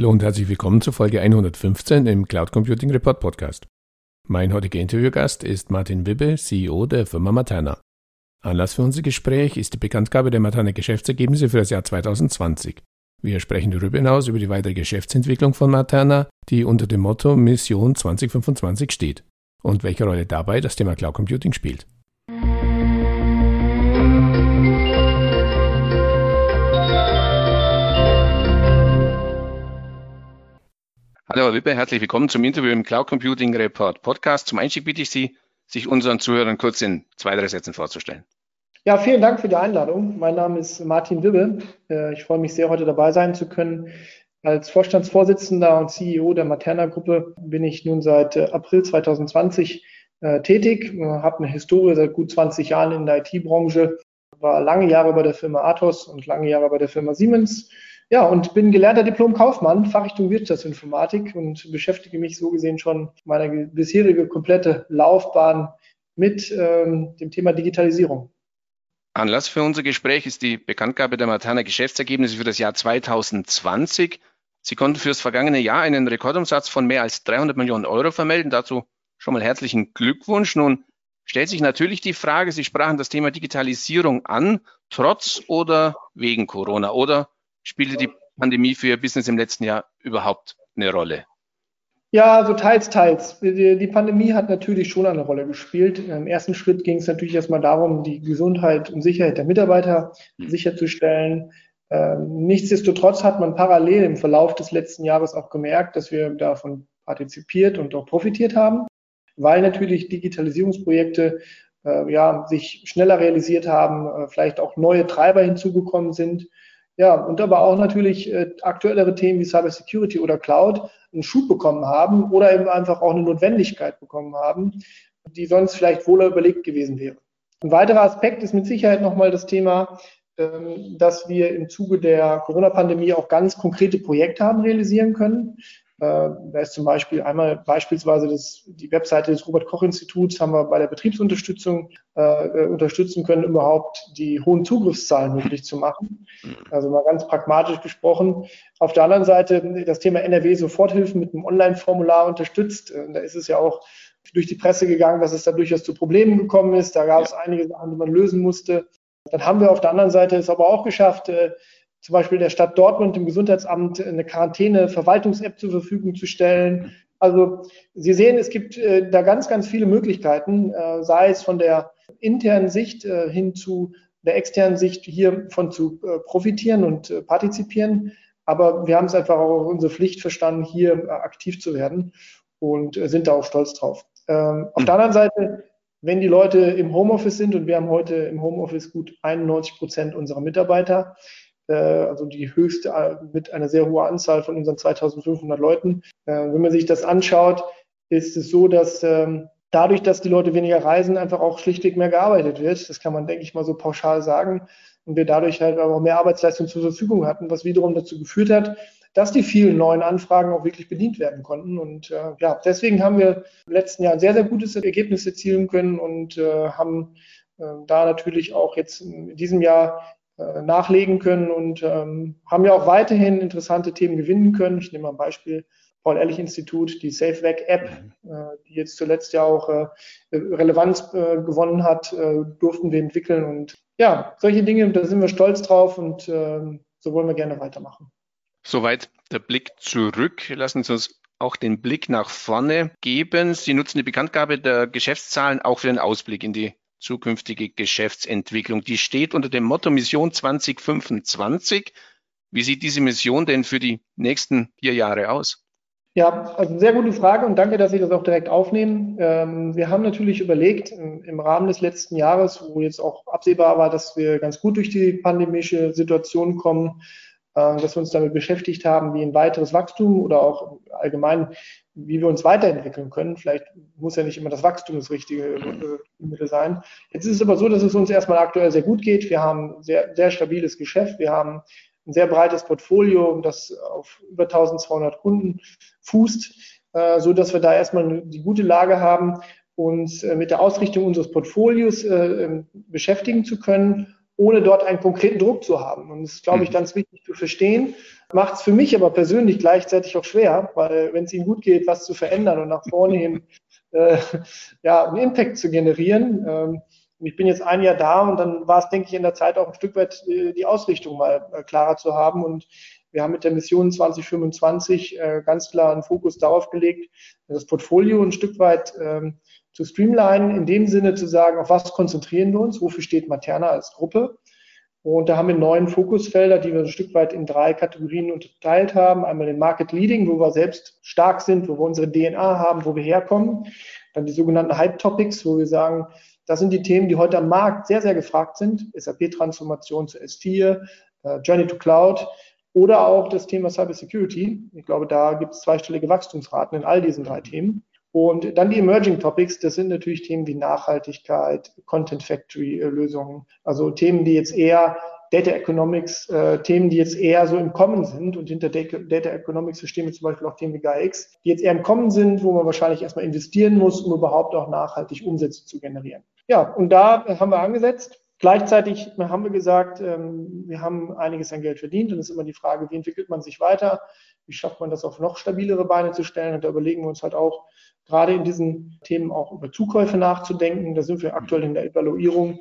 Hallo und herzlich willkommen zu Folge 115 im Cloud Computing Report Podcast. Mein heutiger Interviewgast ist Martin Wibbe, CEO der Firma Materna. Anlass für unser Gespräch ist die Bekanntgabe der Materna Geschäftsergebnisse für das Jahr 2020. Wir sprechen darüber hinaus über die weitere Geschäftsentwicklung von Materna, die unter dem Motto Mission 2025 steht und welche Rolle dabei das Thema Cloud Computing spielt. Hallo Herr Wippe, herzlich willkommen zum Interview im Cloud Computing Report Podcast. Zum Einstieg bitte ich Sie, sich unseren Zuhörern kurz in zwei, drei Sätzen vorzustellen. Ja, vielen Dank für die Einladung. Mein Name ist Martin Wibbe. Äh, ich freue mich sehr, heute dabei sein zu können. Als Vorstandsvorsitzender und CEO der Materna Gruppe bin ich nun seit äh, April 2020 äh, tätig, habe eine Historie seit gut 20 Jahren in der IT-Branche, war lange Jahre bei der Firma Athos und lange Jahre bei der Firma Siemens ja, und bin gelernter Diplom-Kaufmann, Fachrichtung Wirtschaftsinformatik und beschäftige mich so gesehen schon meine bisherige komplette Laufbahn mit ähm, dem Thema Digitalisierung. Anlass für unser Gespräch ist die Bekanntgabe der Materna Geschäftsergebnisse für das Jahr 2020. Sie konnten für das vergangene Jahr einen Rekordumsatz von mehr als 300 Millionen Euro vermelden. Dazu schon mal herzlichen Glückwunsch. Nun stellt sich natürlich die Frage, Sie sprachen das Thema Digitalisierung an, trotz oder wegen Corona oder spielte die Pandemie für Ihr Business im letzten Jahr überhaupt eine Rolle? Ja, so teils, teils. Die, die, Pandemie hat natürlich schon eine Rolle gespielt. Im ersten Schritt ging es natürlich erstmal darum, die Gesundheit und Sicherheit der Mitarbeiter mhm. sicherzustellen. Ähm, nichtsdestotrotz hat man parallel im Verlauf des letzten Jahres auch gemerkt, dass wir davon partizipiert und auch profitiert haben, weil natürlich Digitalisierungsprojekte äh, ja, sich schneller realisiert haben, äh, vielleicht auch neue Treiber hinzugekommen sind ja, und aber auch natürlich äh, aktuellere Themen wie Cybersecurity oder Cloud einen Schub bekommen haben oder eben einfach auch eine Notwendigkeit bekommen haben, die sonst vielleicht wohler überlegt gewesen wäre. Ein weiterer Aspekt ist mit Sicherheit nochmal das Thema, ähm, dass wir im Zuge der Corona-Pandemie auch ganz konkrete Projekte haben realisieren können. Äh, da ist zum Beispiel einmal beispielsweise das, die Webseite des Robert-Koch-Instituts haben wir bei der Betriebsunterstützung äh, unterstützen können, überhaupt die hohen Zugriffszahlen möglich zu machen. Also mal ganz pragmatisch gesprochen. Auf der anderen Seite das Thema NRW Soforthilfen mit einem Online-Formular unterstützt. Äh, da ist es ja auch durch die Presse gegangen, dass es da durchaus zu Problemen gekommen ist. Da gab es einige Sachen, die man lösen musste. Dann haben wir auf der anderen Seite es aber auch geschafft, äh, zum Beispiel der Stadt Dortmund im Gesundheitsamt eine Quarantäne-Verwaltungs-App zur Verfügung zu stellen. Also Sie sehen, es gibt äh, da ganz, ganz viele Möglichkeiten, äh, sei es von der internen Sicht äh, hin zu der externen Sicht hiervon zu profitieren und partizipieren. Aber wir haben es einfach auch unsere Pflicht verstanden, hier aktiv zu werden und sind da auch stolz drauf. Ähm, auf der anderen Seite, wenn die Leute im Homeoffice sind und wir haben heute im Homeoffice gut 91 Prozent unserer Mitarbeiter, also die höchste äh, mit einer sehr hohen Anzahl von unseren 2500 Leuten. Äh, wenn man sich das anschaut, ist es so, dass ähm, dadurch, dass die Leute weniger reisen, einfach auch schlichtweg mehr gearbeitet wird. Das kann man, denke ich mal, so pauschal sagen. Und wir dadurch halt auch mehr Arbeitsleistung zur Verfügung hatten, was wiederum dazu geführt hat, dass die vielen neuen Anfragen auch wirklich bedient werden konnten. Und äh, ja, deswegen haben wir im letzten Jahr ein sehr, sehr gutes Ergebnis erzielen können und äh, haben äh, da natürlich auch jetzt in diesem Jahr äh, nachlegen können und ähm, haben ja auch weiterhin interessante Themen gewinnen können. Ich nehme mal ein Beispiel. Paul-Ehrlich-Institut, die SafeVac-App, mhm. äh, die jetzt zuletzt ja auch äh, Relevanz äh, gewonnen hat, äh, durften wir entwickeln. Und ja, solche Dinge, da sind wir stolz drauf und ähm, so wollen wir gerne weitermachen. Soweit der Blick zurück. Lassen Sie uns auch den Blick nach vorne geben. Sie nutzen die Bekanntgabe der Geschäftszahlen auch für den Ausblick in die zukünftige Geschäftsentwicklung. Die steht unter dem Motto Mission 2025. Wie sieht diese Mission denn für die nächsten vier Jahre aus? Ja, also sehr gute Frage und danke, dass Sie das auch direkt aufnehmen. Ähm, wir haben natürlich überlegt, im Rahmen des letzten Jahres, wo jetzt auch absehbar war, dass wir ganz gut durch die pandemische Situation kommen, dass wir uns damit beschäftigt haben, wie ein weiteres Wachstum oder auch allgemein wie wir uns weiterentwickeln können. Vielleicht muss ja nicht immer das Wachstum das richtige äh, Mittel sein. Jetzt ist es aber so, dass es uns erstmal aktuell sehr gut geht. Wir haben sehr, sehr stabiles Geschäft. Wir haben ein sehr breites Portfolio, das auf über 1200 Kunden fußt, äh, so dass wir da erstmal die gute Lage haben, uns äh, mit der Ausrichtung unseres Portfolios äh, ähm, beschäftigen zu können ohne dort einen konkreten Druck zu haben. Und das ist, glaube ich, mhm. ganz wichtig zu verstehen. Macht es für mich aber persönlich gleichzeitig auch schwer, weil wenn es Ihnen gut geht, was zu verändern und nach vorne hin äh, ja, einen Impact zu generieren. Ähm, ich bin jetzt ein Jahr da und dann war es, denke ich, in der Zeit auch ein Stück weit äh, die Ausrichtung mal äh, klarer zu haben. Und wir haben mit der Mission 2025 äh, ganz klar einen Fokus darauf gelegt, das Portfolio ein Stück weit ähm, zu streamlinen, in dem Sinne zu sagen, auf was konzentrieren wir uns, wofür steht Materna als Gruppe. Und da haben wir neun Fokusfelder, die wir ein Stück weit in drei Kategorien unterteilt haben. Einmal den Market Leading, wo wir selbst stark sind, wo wir unsere DNA haben, wo wir herkommen. Dann die sogenannten Hype Topics, wo wir sagen, das sind die Themen, die heute am Markt sehr, sehr gefragt sind. SAP-Transformation zu S4, äh, Journey to Cloud oder auch das Thema Cyber Security. Ich glaube, da gibt es zweistellige Wachstumsraten in all diesen drei Themen. Und dann die Emerging Topics, das sind natürlich Themen wie Nachhaltigkeit, Content Factory Lösungen, also Themen, die jetzt eher Data Economics, äh, Themen, die jetzt eher so im Kommen sind und hinter Data Economics verstehen wir zum Beispiel auch Themen wie GAIX, die jetzt eher im Kommen sind, wo man wahrscheinlich erstmal investieren muss, um überhaupt auch nachhaltig Umsätze zu generieren. Ja, und da haben wir angesetzt. Gleichzeitig haben wir gesagt, ähm, wir haben einiges an Geld verdient und es ist immer die Frage, wie entwickelt man sich weiter? Wie schafft man das auf noch stabilere Beine zu stellen? Und da überlegen wir uns halt auch, gerade in diesen Themen auch über Zukäufe nachzudenken. Da sind wir aktuell in der Evaluierung,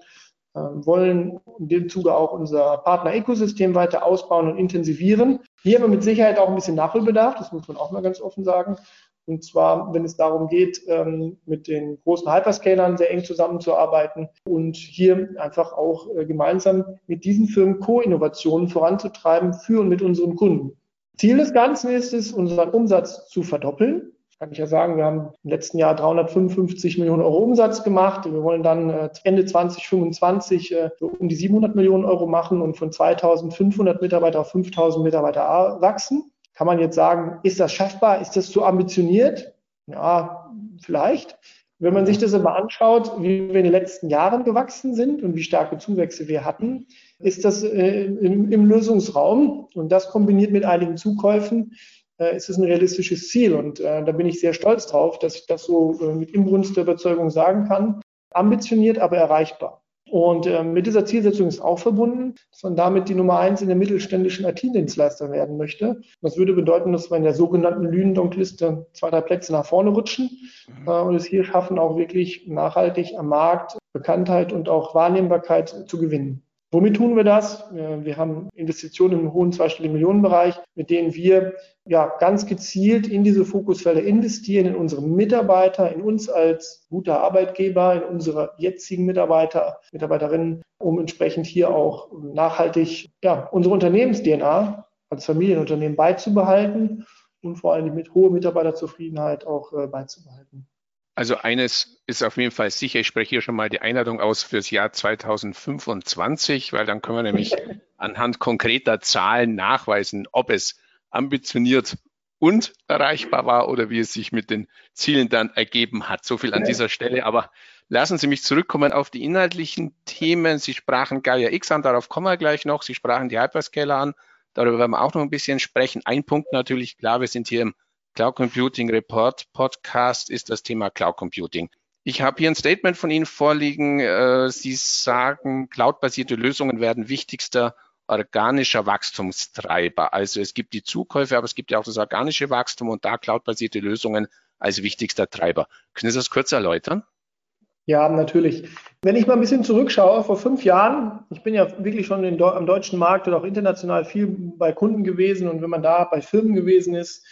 ähm, wollen in dem Zuge auch unser Partner-Ökosystem weiter ausbauen und intensivieren. Hier haben wir mit Sicherheit auch ein bisschen Nachholbedarf, das muss man auch mal ganz offen sagen. Und zwar, wenn es darum geht, ähm, mit den großen Hyperscalern sehr eng zusammenzuarbeiten und hier einfach auch äh, gemeinsam mit diesen Firmen Co-Innovationen voranzutreiben für und mit unseren Kunden. Ziel des Ganzen ist es, unseren Umsatz zu verdoppeln. Kann ich ja sagen, wir haben im letzten Jahr 355 Millionen Euro Umsatz gemacht. Wir wollen dann äh, Ende 2025 äh, um die 700 Millionen Euro machen und von 2500 Mitarbeiter auf 5000 Mitarbeiter wachsen. Kann man jetzt sagen, ist das schaffbar? Ist das zu ambitioniert? Ja, vielleicht. Wenn man sich das aber anschaut, wie wir in den letzten Jahren gewachsen sind und wie starke Zuwächse wir hatten, ist das äh, im, Lösungsraum und das kombiniert mit einigen Zukäufen, äh, ist es ein realistisches Ziel. Und äh, da bin ich sehr stolz drauf, dass ich das so äh, mit Inbrunst der Überzeugung sagen kann. Ambitioniert, aber erreichbar. Und äh, mit dieser Zielsetzung ist auch verbunden, dass man damit die Nummer eins in der mittelständischen IT-Dienstleister werden möchte. Das würde bedeuten, dass wir in der sogenannten Lünen-Donk-Liste zwei, drei Plätze nach vorne rutschen mhm. äh, und es hier schaffen, auch wirklich nachhaltig am Markt Bekanntheit und auch Wahrnehmbarkeit zu gewinnen. Womit tun wir das? Wir haben Investitionen im hohen zweistelligen Millionenbereich, mit denen wir ja ganz gezielt in diese Fokusfelder investieren, in unsere Mitarbeiter, in uns als guter Arbeitgeber, in unsere jetzigen Mitarbeiter, Mitarbeiterinnen, um entsprechend hier auch nachhaltig ja, unsere Unternehmens-DNA als Familienunternehmen beizubehalten und vor allem mit hoher Mitarbeiterzufriedenheit auch äh, beizubehalten. Also eines ist auf jeden Fall sicher, ich spreche hier schon mal die Einladung aus fürs Jahr 2025, weil dann können wir nämlich anhand konkreter Zahlen nachweisen, ob es ambitioniert und erreichbar war oder wie es sich mit den Zielen dann ergeben hat. So viel an dieser Stelle. Aber lassen Sie mich zurückkommen auf die inhaltlichen Themen. Sie sprachen Gaia X an, darauf kommen wir gleich noch. Sie sprachen die Hyperscaler an, darüber werden wir auch noch ein bisschen sprechen. Ein Punkt natürlich, klar, wir sind hier im Cloud Computing Report Podcast ist das Thema Cloud Computing. Ich habe hier ein Statement von Ihnen vorliegen. Äh, Sie sagen, cloudbasierte Lösungen werden wichtigster organischer Wachstumstreiber. Also es gibt die Zukäufe, aber es gibt ja auch das organische Wachstum und da cloudbasierte Lösungen als wichtigster Treiber. Können Sie das kurz erläutern? Ja, natürlich. Wenn ich mal ein bisschen zurückschaue, vor fünf Jahren, ich bin ja wirklich schon am deutschen Markt und auch international viel bei Kunden gewesen und wenn man da bei Firmen gewesen ist,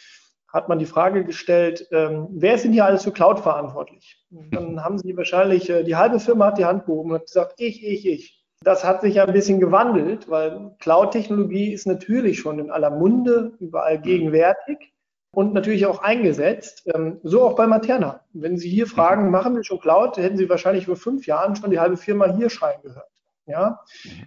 hat man die Frage gestellt, ähm, wer ist denn hier alles für Cloud verantwortlich? Und dann haben sie wahrscheinlich, äh, die halbe Firma hat die Hand gehoben und hat gesagt, ich, ich, ich. Das hat sich ja ein bisschen gewandelt, weil Cloud-Technologie ist natürlich schon in aller Munde, überall gegenwärtig und natürlich auch eingesetzt. Ähm, so auch bei Materna. Wenn Sie hier fragen, machen wir schon Cloud, hätten Sie wahrscheinlich vor fünf Jahren schon die halbe Firma hier schreien gehört. Ja,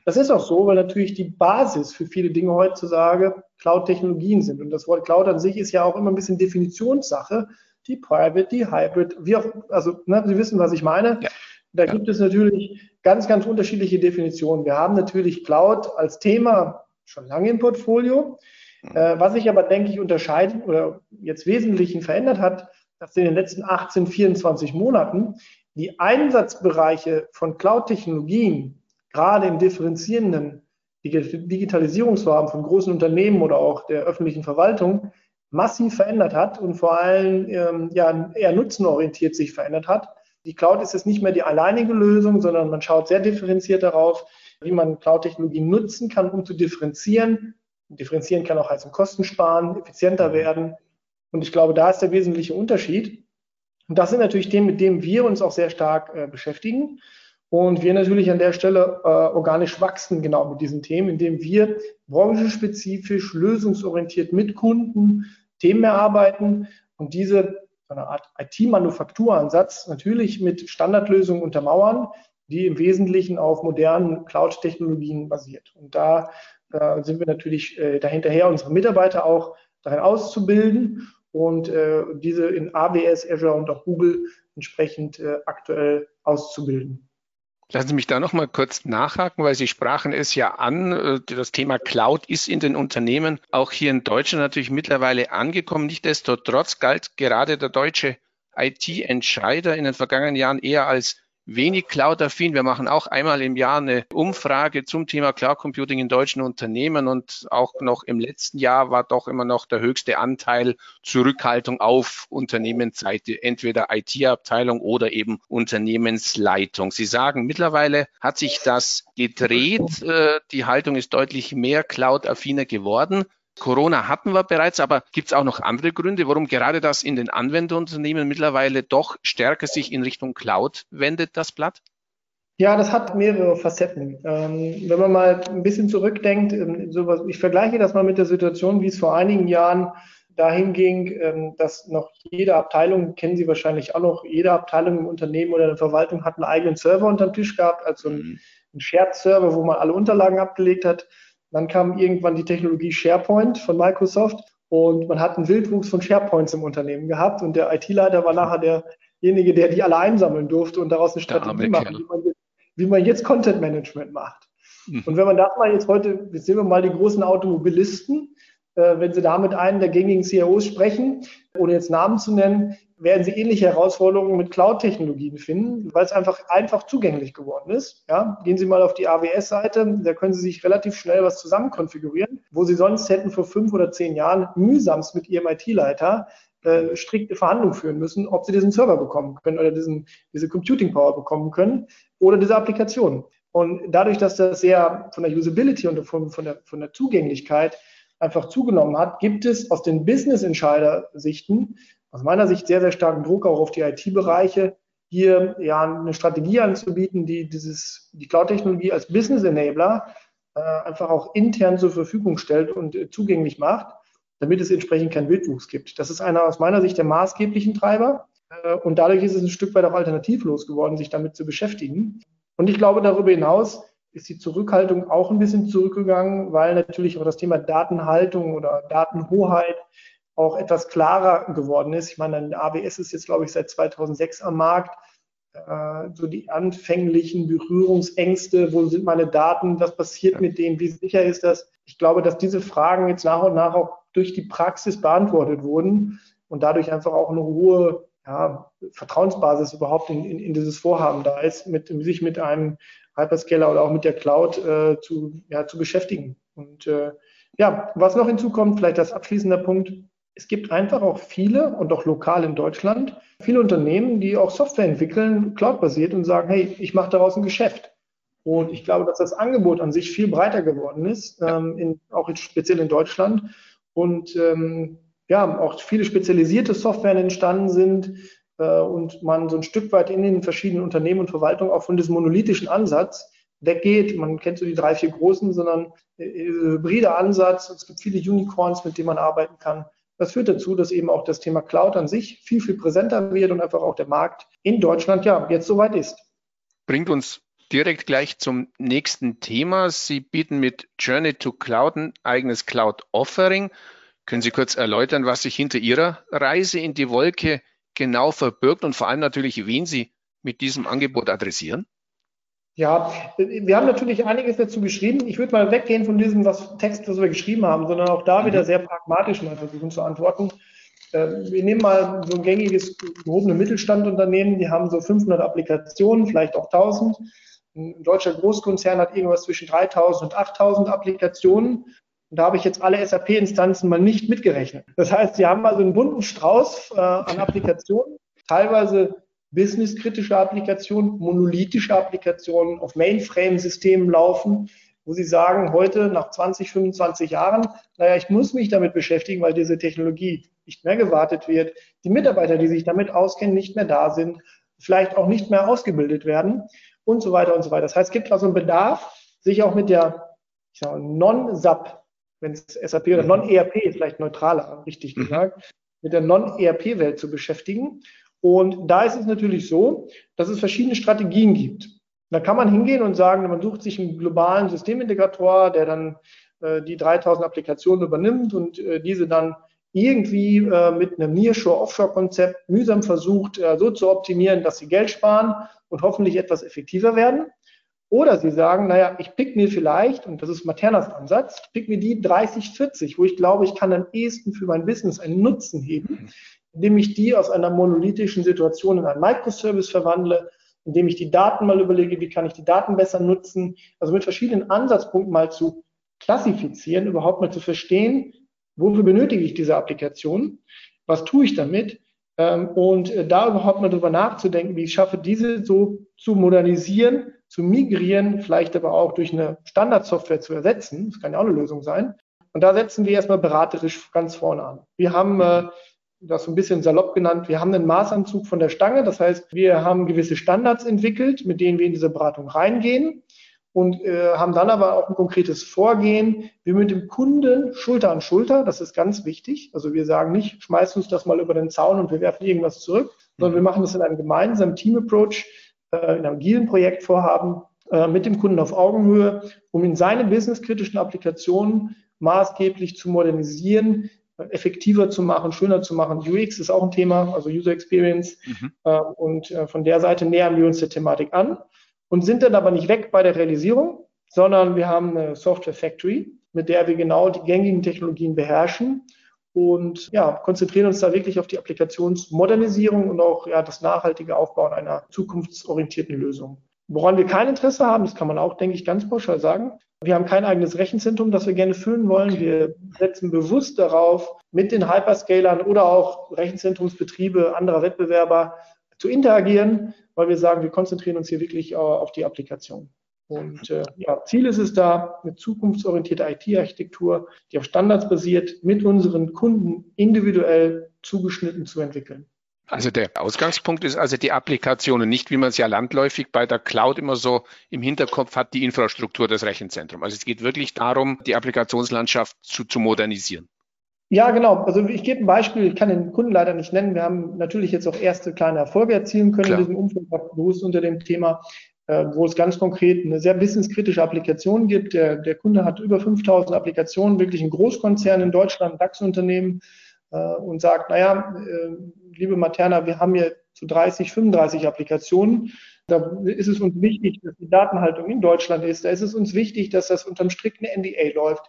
das ist auch so, weil natürlich die Basis für viele Dinge heutzutage Cloud-Technologien sind. Und das Wort Cloud an sich ist ja auch immer ein bisschen Definitionssache. Die Private, die Hybrid, wie auch, also ne, Sie wissen, was ich meine. Ja. Da ja. gibt es natürlich ganz, ganz unterschiedliche Definitionen. Wir haben natürlich Cloud als Thema schon lange im Portfolio. Mhm. Äh, was sich aber, denke ich, unterscheidet oder jetzt wesentlich verändert hat, dass in den letzten 18, 24 Monaten die Einsatzbereiche von Cloud-Technologien gerade im differenzierenden Digitalisierungsvorhaben von großen Unternehmen oder auch der öffentlichen Verwaltung massiv verändert hat und vor allem ähm, ja, eher nutzenorientiert sich verändert hat. Die Cloud ist jetzt nicht mehr die alleinige Lösung, sondern man schaut sehr differenziert darauf, wie man Cloud-Technologien nutzen kann, um zu differenzieren. Differenzieren kann auch heißen Kosten sparen, effizienter werden. Und ich glaube, da ist der wesentliche Unterschied. Und das sind natürlich Themen, mit denen wir uns auch sehr stark äh, beschäftigen. Und wir natürlich an der Stelle äh, organisch wachsen genau mit diesen Themen, indem wir branchenspezifisch, lösungsorientiert mit Kunden Themen erarbeiten und diese so eine Art IT-Manufakturansatz natürlich mit Standardlösungen untermauern, die im Wesentlichen auf modernen Cloud-Technologien basiert. Und da äh, sind wir natürlich äh, dahinterher, unsere Mitarbeiter auch darin auszubilden und äh, diese in AWS, Azure und auch Google entsprechend äh, aktuell auszubilden. Lassen Sie mich da noch mal kurz nachhaken, weil Sie sprachen es ja an. Äh, das Thema Cloud ist in den Unternehmen auch hier in Deutschland natürlich mittlerweile angekommen. Nichtsdestotrotz galt gerade der deutsche IT-Entscheider in den vergangenen Jahren eher als wenig Cloud-affin. Wir machen auch einmal im Jahr eine Umfrage zum Thema Cloud Computing in deutschen Unternehmen und auch noch im letzten Jahr war doch immer noch der höchste Anteil Zurückhaltung auf Unternehmensseite, entweder IT-Abteilung oder eben Unternehmensleitung. Sie sagen, mittlerweile hat sich das gedreht. Äh, die Haltung ist deutlich mehr Cloud-affiner geworden. Corona hatten wir bereits, aber gibt es auch noch andere Gründe, warum gerade das in den Anwenderunternehmen mittlerweile doch stärker sich in Richtung Cloud wendet, das Blatt? Ja, das hat mehrere Facetten. Ähm, wenn man mal ein bisschen zurückdenkt, ähm, sowas, ich vergleiche das mal mit der Situation, wie es vor einigen Jahren dahin ging, ähm, dass noch jede Abteilung, kennen Sie wahrscheinlich auch noch, jede Abteilung im Unternehmen oder in der Verwaltung hat einen eigenen Server unterm Tisch gehabt, also einen, mhm. einen Shared-Server, wo man alle Unterlagen abgelegt hat. Dann kam irgendwann die Technologie SharePoint von Microsoft und man hat einen Wildwuchs von SharePoints im Unternehmen gehabt und der IT-Leiter war nachher derjenige, der die alle einsammeln durfte und daraus eine Strategie machen, wie man, wie man, jetzt Content Management macht. Hm. Und wenn man das mal jetzt heute, jetzt sehen wir mal die großen Automobilisten, äh, wenn Sie da mit einem der gängigen CIOs sprechen, ohne jetzt Namen zu nennen, werden Sie ähnliche Herausforderungen mit Cloud-Technologien finden, weil es einfach einfach zugänglich geworden ist. Ja, gehen Sie mal auf die AWS-Seite, da können Sie sich relativ schnell was zusammen konfigurieren, wo Sie sonst hätten vor fünf oder zehn Jahren mühsamst mit Ihrem IT-Leiter äh, strikte Verhandlungen führen müssen, ob Sie diesen Server bekommen können oder diesen, diese Computing Power bekommen können oder diese Applikation. Und dadurch, dass das sehr von der Usability und von, von, der, von der Zugänglichkeit einfach zugenommen hat, gibt es aus den Business-Entscheider-Sichten aus meiner Sicht sehr, sehr starken Druck auch auf die IT-Bereiche, hier ja eine Strategie anzubieten, die dieses, die Cloud-Technologie als Business Enabler äh, einfach auch intern zur Verfügung stellt und äh, zugänglich macht, damit es entsprechend keinen Wildwuchs gibt. Das ist einer aus meiner Sicht der maßgeblichen Treiber. Äh, und dadurch ist es ein Stück weit auch alternativlos geworden, sich damit zu beschäftigen. Und ich glaube, darüber hinaus ist die Zurückhaltung auch ein bisschen zurückgegangen, weil natürlich auch das Thema Datenhaltung oder Datenhoheit auch etwas klarer geworden ist. Ich meine, ein AWS ist jetzt, glaube ich, seit 2006 am Markt. Äh, so die anfänglichen Berührungsängste, wo sind meine Daten, was passiert mit denen, wie sicher ist das? Ich glaube, dass diese Fragen jetzt nach und nach auch durch die Praxis beantwortet wurden und dadurch einfach auch eine hohe ja, Vertrauensbasis überhaupt in, in, in, dieses Vorhaben da ist, mit, sich mit einem Hyperscaler oder auch mit der Cloud äh, zu, ja, zu beschäftigen. Und äh, ja, was noch hinzukommt, vielleicht als abschließender Punkt, es gibt einfach auch viele und auch lokal in Deutschland viele Unternehmen, die auch Software entwickeln, cloud-basiert und sagen, hey, ich mache daraus ein Geschäft. Und ich glaube, dass das Angebot an sich viel breiter geworden ist, ähm, in, auch in, speziell in Deutschland. Und ähm, ja, auch viele spezialisierte Software entstanden sind äh, und man so ein Stück weit in den verschiedenen Unternehmen und Verwaltungen auch von diesem monolithischen Ansatz weggeht. Man kennt so die drei, vier großen, sondern äh, hybride Ansatz. Es gibt viele Unicorns, mit denen man arbeiten kann. Das führt dazu, dass eben auch das Thema Cloud an sich viel, viel präsenter wird und einfach auch der Markt in Deutschland ja jetzt soweit ist. Bringt uns direkt gleich zum nächsten Thema. Sie bieten mit Journey to Cloud ein eigenes Cloud-Offering. Können Sie kurz erläutern, was sich hinter Ihrer Reise in die Wolke genau verbirgt und vor allem natürlich, wen Sie mit diesem Angebot adressieren? Ja, wir haben natürlich einiges dazu geschrieben. Ich würde mal weggehen von diesem was Text, was wir geschrieben haben, sondern auch da wieder mhm. sehr pragmatisch mal versuchen zu antworten. Äh, wir nehmen mal so ein gängiges gehobene Mittelstandunternehmen, die haben so 500 Applikationen, vielleicht auch 1000. Ein deutscher Großkonzern hat irgendwas zwischen 3000 und 8000 Applikationen. Und da habe ich jetzt alle SAP-Instanzen mal nicht mitgerechnet. Das heißt, Sie haben also einen bunten Strauß äh, an Applikationen, teilweise businesskritische Applikationen, monolithische Applikationen auf Mainframe-Systemen laufen, wo Sie sagen, heute nach 20, 25 Jahren, naja, ich muss mich damit beschäftigen, weil diese Technologie nicht mehr gewartet wird, die Mitarbeiter, die sich damit auskennen, nicht mehr da sind, vielleicht auch nicht mehr ausgebildet werden und so weiter und so weiter. Das heißt, es gibt also einen Bedarf, sich auch mit der Non-SAP, wenn es SAP oder mhm. Non-ERP ist vielleicht neutraler, richtig mhm. gesagt, mit der Non-ERP-Welt zu beschäftigen. Und da ist es natürlich so, dass es verschiedene Strategien gibt. Da kann man hingehen und sagen, man sucht sich einen globalen Systemintegrator, der dann äh, die 3000 Applikationen übernimmt und äh, diese dann irgendwie äh, mit einem Nearshore-Offshore-Konzept mühsam versucht, äh, so zu optimieren, dass sie Geld sparen und hoffentlich etwas effektiver werden. Oder sie sagen, naja, ich pick mir vielleicht, und das ist Maternas Ansatz, pick mir die 30, 40, wo ich glaube, ich kann am ehesten für mein Business einen Nutzen heben, indem ich die aus einer monolithischen Situation in einen Microservice verwandle, indem ich die Daten mal überlege, wie kann ich die Daten besser nutzen, also mit verschiedenen Ansatzpunkten mal zu klassifizieren, überhaupt mal zu verstehen, wofür benötige ich diese Applikation, was tue ich damit ähm, und äh, da überhaupt mal drüber nachzudenken, wie ich schaffe, diese so zu modernisieren, zu migrieren, vielleicht aber auch durch eine Standardsoftware zu ersetzen. Das kann ja auch eine Lösung sein. Und da setzen wir erstmal beraterisch ganz vorne an. Wir haben äh, das so ein bisschen salopp genannt, wir haben einen Maßanzug von der Stange. Das heißt, wir haben gewisse Standards entwickelt, mit denen wir in diese Beratung reingehen und äh, haben dann aber auch ein konkretes Vorgehen. Wir mit dem Kunden Schulter an Schulter, das ist ganz wichtig. Also wir sagen nicht, schmeißt uns das mal über den Zaun und wir werfen irgendwas zurück, sondern wir machen das in einem gemeinsamen Team-Approach, äh, in einem agilen Projektvorhaben äh, mit dem Kunden auf Augenhöhe, um in seine businesskritischen Applikationen maßgeblich zu modernisieren, effektiver zu machen, schöner zu machen. UX ist auch ein Thema, also User Experience. Mhm. Äh, und äh, von der Seite nähern wir uns der Thematik an und sind dann aber nicht weg bei der Realisierung, sondern wir haben eine Software Factory, mit der wir genau die gängigen Technologien beherrschen und ja, konzentrieren uns da wirklich auf die Applikationsmodernisierung und auch ja, das nachhaltige Aufbauen einer zukunftsorientierten Lösung. Woran wir kein Interesse haben, das kann man auch, denke ich, ganz pauschal sagen. Wir haben kein eigenes Rechenzentrum, das wir gerne füllen wollen. Wir setzen bewusst darauf, mit den Hyperscalern oder auch Rechenzentrumsbetriebe anderer Wettbewerber zu interagieren, weil wir sagen, wir konzentrieren uns hier wirklich äh, auf die Applikation. Und äh, ja, Ziel ist es da, eine zukunftsorientierte IT-Architektur, die auf Standards basiert, mit unseren Kunden individuell zugeschnitten zu entwickeln. Also der Ausgangspunkt ist also die Applikation und nicht, wie man es ja landläufig bei der Cloud immer so im Hinterkopf hat, die Infrastruktur, das Rechenzentrum. Also es geht wirklich darum, die Applikationslandschaft zu, zu modernisieren. Ja, genau. Also ich gebe ein Beispiel, ich kann den Kunden leider nicht nennen. Wir haben natürlich jetzt auch erste kleine Erfolge erzielen können Klar. in diesem Umfeld, bewusst unter dem Thema, äh, wo es ganz konkret eine sehr businesskritische Applikation gibt. Der, der Kunde hat über 5000 Applikationen, wirklich ein Großkonzern in Deutschland, DAX-Unternehmen und sagt, naja, äh, liebe Materna, wir haben hier zu 30, 35 Applikationen. Da ist es uns wichtig, dass die Datenhaltung in Deutschland ist. Da ist es uns wichtig, dass das unterm strikten NDA läuft,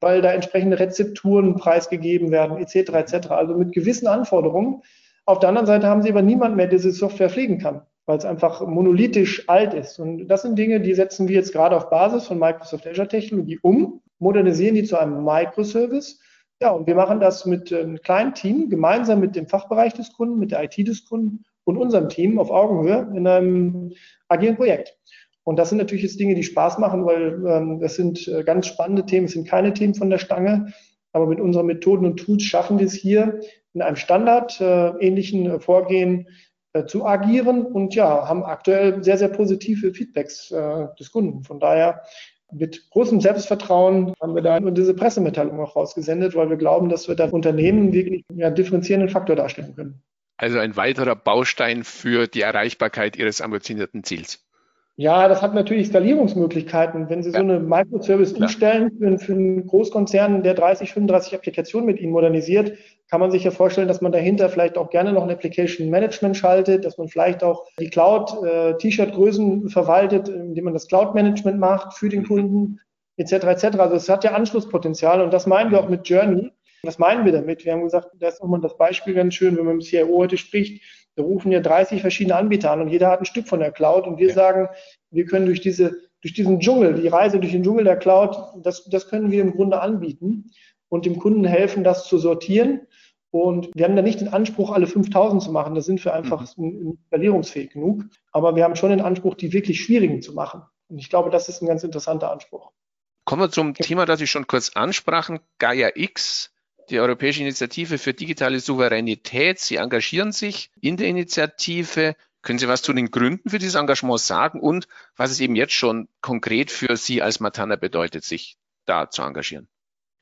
weil da entsprechende Rezepturen preisgegeben werden, etc. etc. Also mit gewissen Anforderungen. Auf der anderen Seite haben sie aber niemand mehr, der diese Software pflegen kann, weil es einfach monolithisch alt ist. Und das sind Dinge, die setzen wir jetzt gerade auf Basis von Microsoft Azure Technologie um, modernisieren die zu einem Microservice ja, und wir machen das mit einem kleinen Team, gemeinsam mit dem Fachbereich des Kunden, mit der IT des Kunden und unserem Team auf Augenhöhe in einem agilen Projekt. Und das sind natürlich jetzt Dinge, die Spaß machen, weil ähm, das sind äh, ganz spannende Themen, es sind keine Themen von der Stange. Aber mit unseren Methoden und Tools schaffen wir es hier in einem Standard äh, äh, Vorgehen äh, zu agieren und ja, haben aktuell sehr, sehr positive Feedbacks äh, des Kunden. Von daher mit großem Selbstvertrauen haben wir da diese Pressemitteilung auch rausgesendet, weil wir glauben, dass wir da Unternehmen wirklich ja, differenzierenden Faktor darstellen können. Also ein weiterer Baustein für die Erreichbarkeit Ihres ambitionierten Ziels. Ja, das hat natürlich Skalierungsmöglichkeiten. Wenn Sie ja. so eine Microservice ja. umstellen für, für, einen Großkonzern, der 30, 35 Applikationen mit Ihnen modernisiert, kann man sich ja vorstellen, dass man dahinter vielleicht auch gerne noch ein Application Management schaltet, dass man vielleicht auch die Cloud-T-Shirt-Größen äh, verwaltet, indem man das Cloud-Management macht für den. Kunden, etc. etc. Also es hat ja Anschlusspotenzial und das meinen wir auch mit Journey. Was meinen wir damit? Wir haben gesagt, da ist nochmal das Beispiel ganz schön, wenn man mit dem CIO heute spricht, Wir rufen ja 30 verschiedene Anbieter an und jeder hat ein Stück von der Cloud und wir ja. sagen, wir können durch diese, durch diesen Dschungel, die Reise durch den Dschungel der Cloud, das, das können wir im Grunde anbieten und dem Kunden helfen, das zu sortieren. Und wir haben da nicht den Anspruch, alle 5000 zu machen. Da sind wir einfach mhm. skalierungsfähig genug. Aber wir haben schon den Anspruch, die wirklich schwierigen zu machen. Und ich glaube, das ist ein ganz interessanter Anspruch. Kommen wir zum Thema, das Sie schon kurz ansprachen, Gaia X, die Europäische Initiative für digitale Souveränität. Sie engagieren sich in der Initiative. Können Sie was zu den Gründen für dieses Engagement sagen und was es eben jetzt schon konkret für Sie als Matana bedeutet, sich da zu engagieren?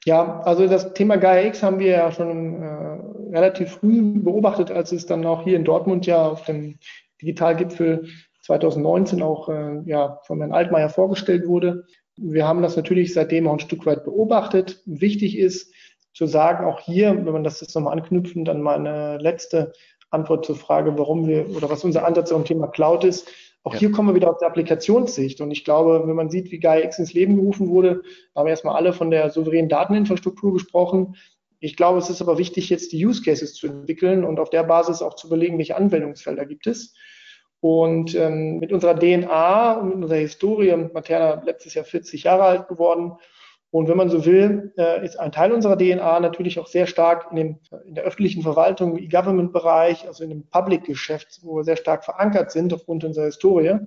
Ja, also das Thema Gaia X haben wir ja schon äh, relativ früh beobachtet, als es dann auch hier in Dortmund ja auf dem Digitalgipfel 2019 auch äh, ja, von Herrn Altmaier vorgestellt wurde. Wir haben das natürlich seitdem auch ein Stück weit beobachtet. Wichtig ist zu sagen, auch hier, wenn man das jetzt nochmal anknüpfen, dann meine letzte Antwort zur Frage, warum wir oder was unser Ansatz zum Thema Cloud ist. Auch ja. hier kommen wir wieder auf die Applikationssicht. Und ich glaube, wenn man sieht, wie GaiaX ins Leben gerufen wurde, haben wir erstmal alle von der souveränen Dateninfrastruktur gesprochen. Ich glaube, es ist aber wichtig, jetzt die Use Cases zu entwickeln und auf der Basis auch zu überlegen, welche Anwendungsfelder gibt es. Und ähm, mit unserer DNA und mit unserer Historie, Materna letztes Jahr 40 Jahre alt geworden. Und wenn man so will, äh, ist ein Teil unserer DNA natürlich auch sehr stark in, dem, in der öffentlichen Verwaltung, im E-Government-Bereich, also in dem Public-Geschäft, wo wir sehr stark verankert sind aufgrund unserer Historie,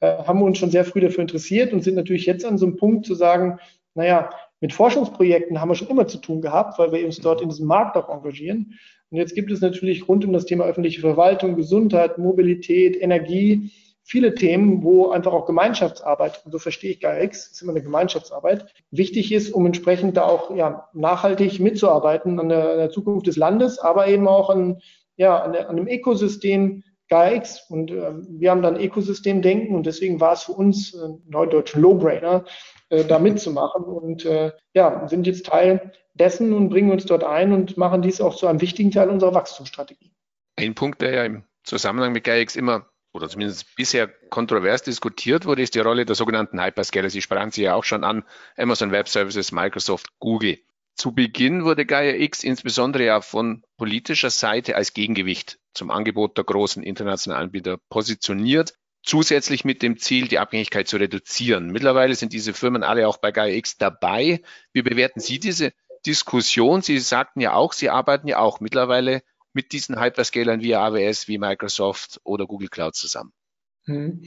äh, haben wir uns schon sehr früh dafür interessiert und sind natürlich jetzt an so einem Punkt zu sagen, naja, mit Forschungsprojekten haben wir schon immer zu tun gehabt, weil wir uns dort in diesem Markt auch engagieren. Und jetzt gibt es natürlich rund um das Thema öffentliche Verwaltung, Gesundheit, Mobilität, Energie, viele Themen, wo einfach auch Gemeinschaftsarbeit, und so verstehe ich GAIX, ist immer eine Gemeinschaftsarbeit, wichtig ist, um entsprechend da auch ja, nachhaltig mitzuarbeiten an der, an der Zukunft des Landes, aber eben auch an, ja, an, der, an dem Ökosystem GAIX. Und äh, wir haben dann Ökosystemdenken und deswegen war es für uns äh, neudeutsch Low-Brainer, äh, da mitzumachen und äh, ja, sind jetzt Teil dessen und bringen uns dort ein und machen dies auch zu einem wichtigen Teil unserer Wachstumsstrategie. Ein Punkt, der ja im Zusammenhang mit GAIX immer oder zumindest bisher kontrovers diskutiert wurde, ist die Rolle der sogenannten Hyperscaler. Sie sprachen sie ja auch schon an, Amazon Web Services, Microsoft, Google. Zu Beginn wurde Gaia X insbesondere ja von politischer Seite als Gegengewicht zum Angebot der großen internationalen Anbieter positioniert zusätzlich mit dem Ziel, die Abhängigkeit zu reduzieren. Mittlerweile sind diese Firmen alle auch bei GaiaX dabei. Wie bewerten Sie diese Diskussion? Sie sagten ja auch, Sie arbeiten ja auch mittlerweile mit diesen Hyperscalern wie AWS, wie Microsoft oder Google Cloud zusammen. Mhm.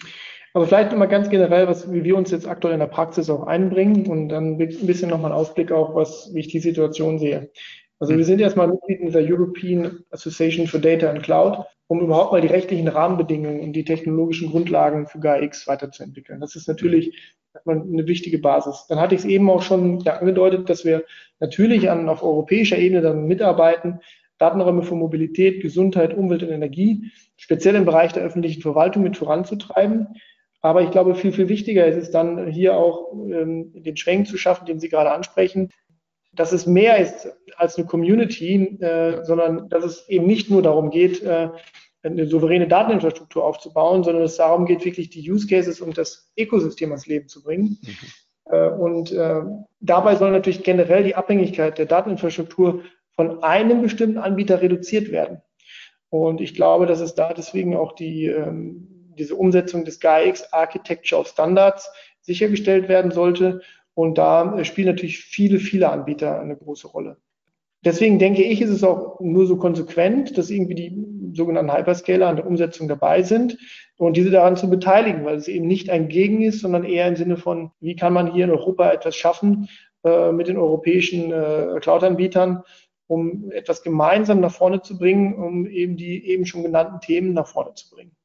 Aber vielleicht nochmal ganz generell, was, wie wir uns jetzt aktuell in der Praxis auch einbringen und dann ein bisschen nochmal einen Ausblick auch, was, wie ich die Situation sehe. Also wir sind erstmal Mitglied in der European Association for Data and Cloud, um überhaupt mal die rechtlichen Rahmenbedingungen und die technologischen Grundlagen für GAIX weiterzuentwickeln. Das ist natürlich eine wichtige Basis. Dann hatte ich es eben auch schon angedeutet, dass wir natürlich an, auf europäischer Ebene dann mitarbeiten, Datenräume für Mobilität, Gesundheit, Umwelt und Energie, speziell im Bereich der öffentlichen Verwaltung mit voranzutreiben. Aber ich glaube, viel, viel wichtiger ist es dann hier auch ähm, den Schwenk zu schaffen, den Sie gerade ansprechen, dass es mehr ist als eine Community, äh, sondern dass es eben nicht nur darum geht, äh, eine souveräne Dateninfrastruktur aufzubauen, sondern es darum geht, wirklich die Use Cases und das Ökosystem ans Leben zu bringen. Mhm. Äh, und äh, dabei soll natürlich generell die Abhängigkeit der Dateninfrastruktur von einem bestimmten Anbieter reduziert werden. Und ich glaube, dass es da deswegen auch die, ähm, diese Umsetzung des GAIX Architecture of Standards sichergestellt werden sollte und da spielen natürlich viele, viele Anbieter eine große Rolle. Deswegen denke ich, ist es auch nur so konsequent, dass irgendwie die sogenannten Hyperscaler an der Umsetzung dabei sind und diese daran zu beteiligen, weil es eben nicht ein Gegen ist, sondern eher im Sinne von, wie kann man hier in Europa etwas schaffen äh, mit den europäischen äh, Cloud-Anbietern, um etwas gemeinsam nach vorne zu bringen, um eben die eben schon genannten Themen nach vorne zu bringen.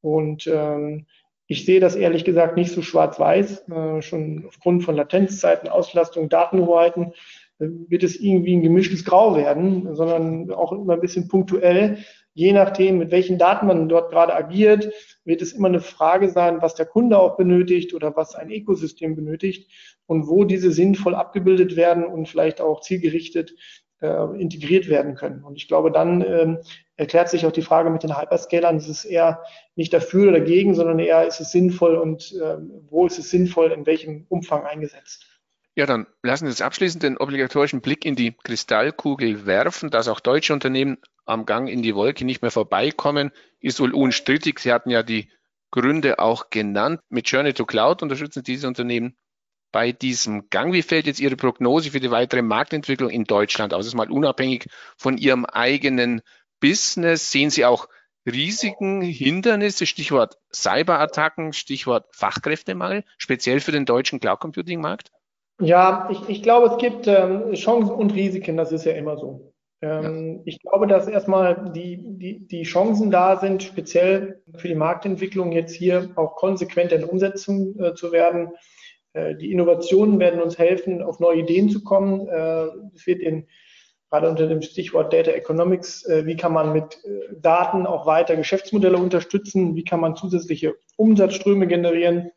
Und ähm, ich sehe das ehrlich gesagt nicht so schwarz-weiß. Äh, schon aufgrund von Latenzzeiten, Auslastung, Datenhoheiten äh, wird es irgendwie ein gemischtes Grau werden, sondern auch immer ein bisschen punktuell. Je nachdem, mit welchen Daten man dort gerade agiert, wird es immer eine Frage sein, was der Kunde auch benötigt oder was ein Ökosystem benötigt und wo diese sinnvoll abgebildet werden und vielleicht auch zielgerichtet äh, integriert werden können. Und ich glaube, dann ähm, erklärt sich auch die Frage mit den Hyperscalern, ist es eher nicht dafür oder dagegen, sondern eher ist es sinnvoll und äh, wo ist es sinnvoll, in welchem Umfang eingesetzt. Ja, dann lassen Sie uns abschließend den obligatorischen Blick in die Kristallkugel werfen, dass auch deutsche Unternehmen am Gang in die Wolke nicht mehr vorbeikommen, ist wohl unstrittig. Sie hatten ja die Gründe auch genannt. Mit Journey to Cloud unterstützen diese Unternehmen bei diesem Gang. Wie fällt jetzt Ihre Prognose für die weitere Marktentwicklung in Deutschland aus? Das ist mal unabhängig von Ihrem eigenen Business. Sehen Sie auch Risiken, Hindernisse, Stichwort Cyberattacken, Stichwort Fachkräftemangel, speziell für den deutschen Cloud Computing Markt? Ja, ich, ich glaube, es gibt ähm, Chancen und Risiken, das ist ja immer so. Ähm, ja. Ich glaube, dass erstmal die, die, die Chancen da sind, speziell für die Marktentwicklung jetzt hier auch konsequent in Umsetzung äh, zu werden. Äh, die Innovationen werden uns helfen, auf neue Ideen zu kommen. Äh, es wird in gerade unter dem Stichwort Data Economics, äh, wie kann man mit Daten auch weiter Geschäftsmodelle unterstützen, wie kann man zusätzliche Umsatzströme generieren.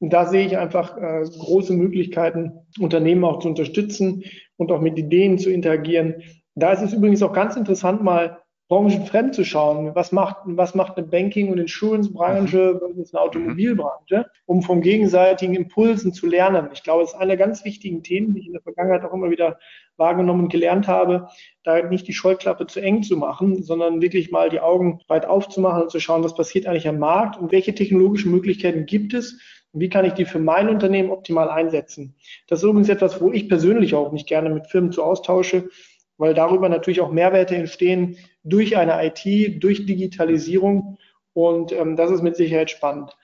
Und da sehe ich einfach große Möglichkeiten, Unternehmen auch zu unterstützen und auch mit Ideen zu interagieren. Da ist es übrigens auch ganz interessant, mal branchenfremd zu schauen. Was macht, was macht eine Banking- und Insurance-Branche versus eine Automobilbranche, um vom gegenseitigen Impulsen zu lernen? Ich glaube, das ist eine der ganz wichtigen Themen, die ich in der Vergangenheit auch immer wieder wahrgenommen und gelernt habe, da nicht die Scheuklappe zu eng zu machen, sondern wirklich mal die Augen weit aufzumachen und zu schauen, was passiert eigentlich am Markt und welche technologischen Möglichkeiten gibt es und wie kann ich die für mein Unternehmen optimal einsetzen. Das ist übrigens etwas, wo ich persönlich auch nicht gerne mit Firmen zu austausche, weil darüber natürlich auch Mehrwerte entstehen durch eine IT, durch Digitalisierung. Und ähm, das ist mit Sicherheit spannend.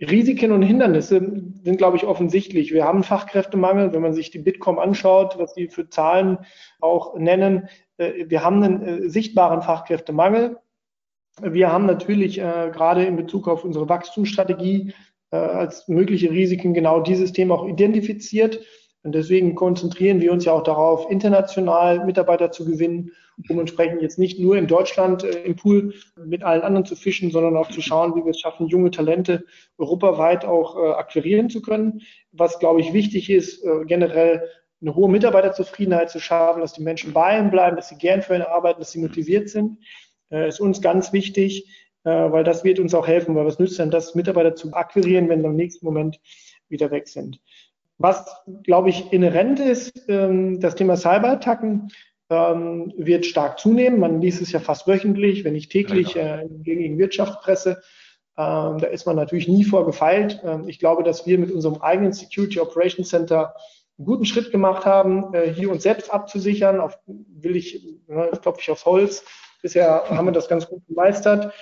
Risiken und Hindernisse sind, glaube ich, offensichtlich. Wir haben Fachkräftemangel, wenn man sich die Bitkom anschaut, was die für Zahlen auch nennen. Äh, wir haben einen äh, sichtbaren Fachkräftemangel. Wir haben natürlich äh, gerade in Bezug auf unsere Wachstumsstrategie äh, als mögliche Risiken genau dieses Thema auch identifiziert. Und deswegen konzentrieren wir uns ja auch darauf, international Mitarbeiter zu gewinnen, um entsprechend jetzt nicht nur in Deutschland äh, im Pool mit allen anderen zu fischen, sondern auch zu schauen, wie wir es schaffen, junge Talente europaweit auch äh, akquirieren zu können. Was, glaube ich, wichtig ist, äh, generell eine hohe Mitarbeiterzufriedenheit zu schaffen, dass die Menschen bei ihnen bleiben, dass sie gern für ihn arbeiten, dass sie motiviert sind, äh, ist uns ganz wichtig, äh, weil das wird uns auch helfen, weil was nützt denn das, Mitarbeiter zu akquirieren, wenn sie im nächsten Moment wieder weg sind. Was, glaube ich, inhärent ist, ähm, das Thema Cyberattacken ähm, wird stark zunehmen. Man liest es ja fast wöchentlich, wenn ich täglich äh, gegen Wirtschaft presse. Ähm, da ist man natürlich nie vorgefeilt. Ähm, ich glaube, dass wir mit unserem eigenen Security Operations Center einen guten Schritt gemacht haben, äh, hier uns selbst abzusichern. Auf, will ich, ne, klopfe ich aufs Holz. Bisher haben wir das ganz gut gemeistert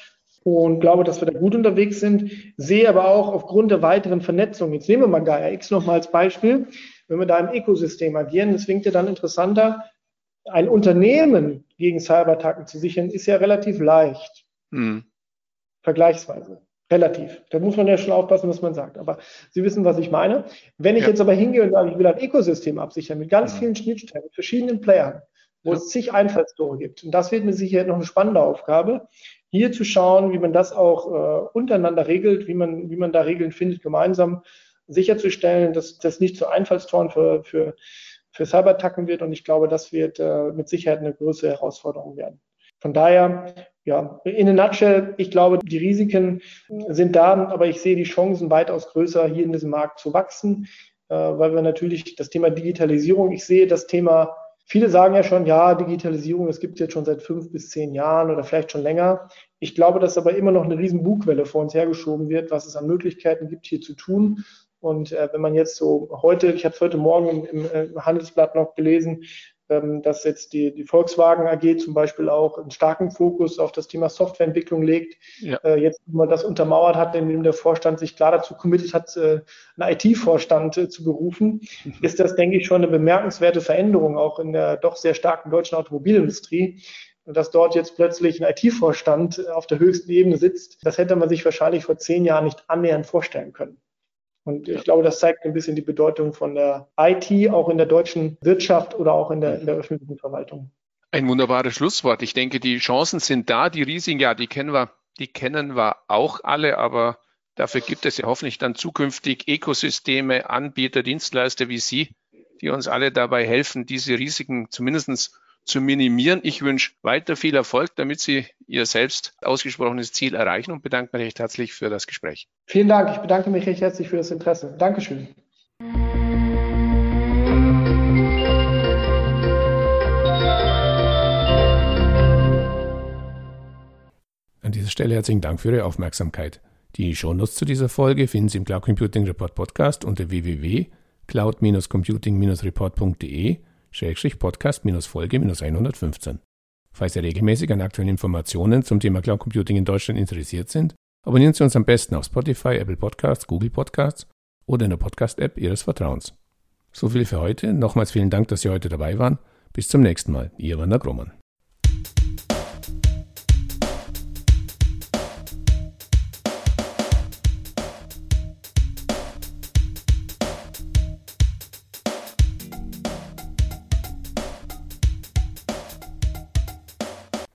und glaube, dass wir da gut unterwegs sind. Sehe aber auch aufgrund der weiteren Vernetzung, jetzt nehmen wir mal Gaia X nochmal als Beispiel, wenn wir da im Ökosystem agieren, das klingt ja dann interessanter. Ein Unternehmen gegen Cyberattacken zu sichern, ist ja relativ leicht. Hm. Vergleichsweise. Relativ. Da muss man ja schon aufpassen, was man sagt. Aber Sie wissen, was ich meine. Wenn ich ja. jetzt aber hingehe und sage, ich will ein Ökosystem absichern mit ganz ja. vielen Schnittstellen, mit verschiedenen Playern, wo ja. es zig Einfallstore gibt. Und das wird mir sicher noch eine spannende Aufgabe, hier zu schauen, wie man das auch äh, untereinander regelt, wie man, wie man da Regeln findet, gemeinsam sicherzustellen, dass das nicht zu Einfallstoren für, für, für Cyberattacken wird. Und ich glaube, das wird äh, mit Sicherheit eine größere Herausforderung werden. Von daher, ja, in a nutshell, ich glaube, die Risiken sind da, aber ich sehe die Chancen weitaus größer, hier in diesem Markt zu wachsen, äh, weil wir natürlich das Thema Digitalisierung, ich sehe das Thema Viele sagen ja schon, ja, Digitalisierung, das gibt jetzt schon seit fünf bis zehn Jahren oder vielleicht schon länger. Ich glaube, dass aber immer noch eine riesen Bugwelle vor uns hergeschoben wird, was es an Möglichkeiten gibt, hier zu tun. Und äh, wenn man jetzt so heute, ich habe es heute Morgen im, im, im Handelsblatt noch gelesen, dass jetzt die, die Volkswagen AG zum Beispiel auch einen starken Fokus auf das Thema Softwareentwicklung legt. Ja. Äh, jetzt, wenn man das untermauert hat, indem der Vorstand sich klar dazu committed hat, äh, einen IT-Vorstand äh, zu berufen, mhm. ist das, denke ich, schon eine bemerkenswerte Veränderung auch in der doch sehr starken deutschen Automobilindustrie. Dass dort jetzt plötzlich ein IT-Vorstand auf der höchsten Ebene sitzt, das hätte man sich wahrscheinlich vor zehn Jahren nicht annähernd vorstellen können. Und ich glaube, das zeigt ein bisschen die Bedeutung von der IT auch in der deutschen Wirtschaft oder auch in der, in der öffentlichen Verwaltung. Ein wunderbares Schlusswort. Ich denke, die Chancen sind da, die Risiken, ja, die kennen wir, die kennen wir auch alle, aber dafür gibt es ja hoffentlich dann zukünftig Ökosysteme, Anbieter, Dienstleister wie Sie, die uns alle dabei helfen, diese Risiken zumindest zu minimieren. Ich wünsche weiter viel Erfolg, damit Sie Ihr selbst ausgesprochenes Ziel erreichen und bedanke mich recht herzlich für das Gespräch. Vielen Dank. Ich bedanke mich recht herzlich für das Interesse. Dankeschön. An dieser Stelle herzlichen Dank für Ihre Aufmerksamkeit. Die Shownotes zu dieser Folge finden Sie im Cloud Computing Report Podcast unter www.cloud-computing-report.de Podcast-Folge 115. Falls Sie regelmäßig an aktuellen Informationen zum Thema Cloud Computing in Deutschland interessiert sind, abonnieren Sie uns am besten auf Spotify, Apple Podcasts, Google Podcasts oder in der Podcast-App Ihres Vertrauens. So viel für heute. Nochmals vielen Dank, dass Sie heute dabei waren. Bis zum nächsten Mal. Ihr Werner Grummann.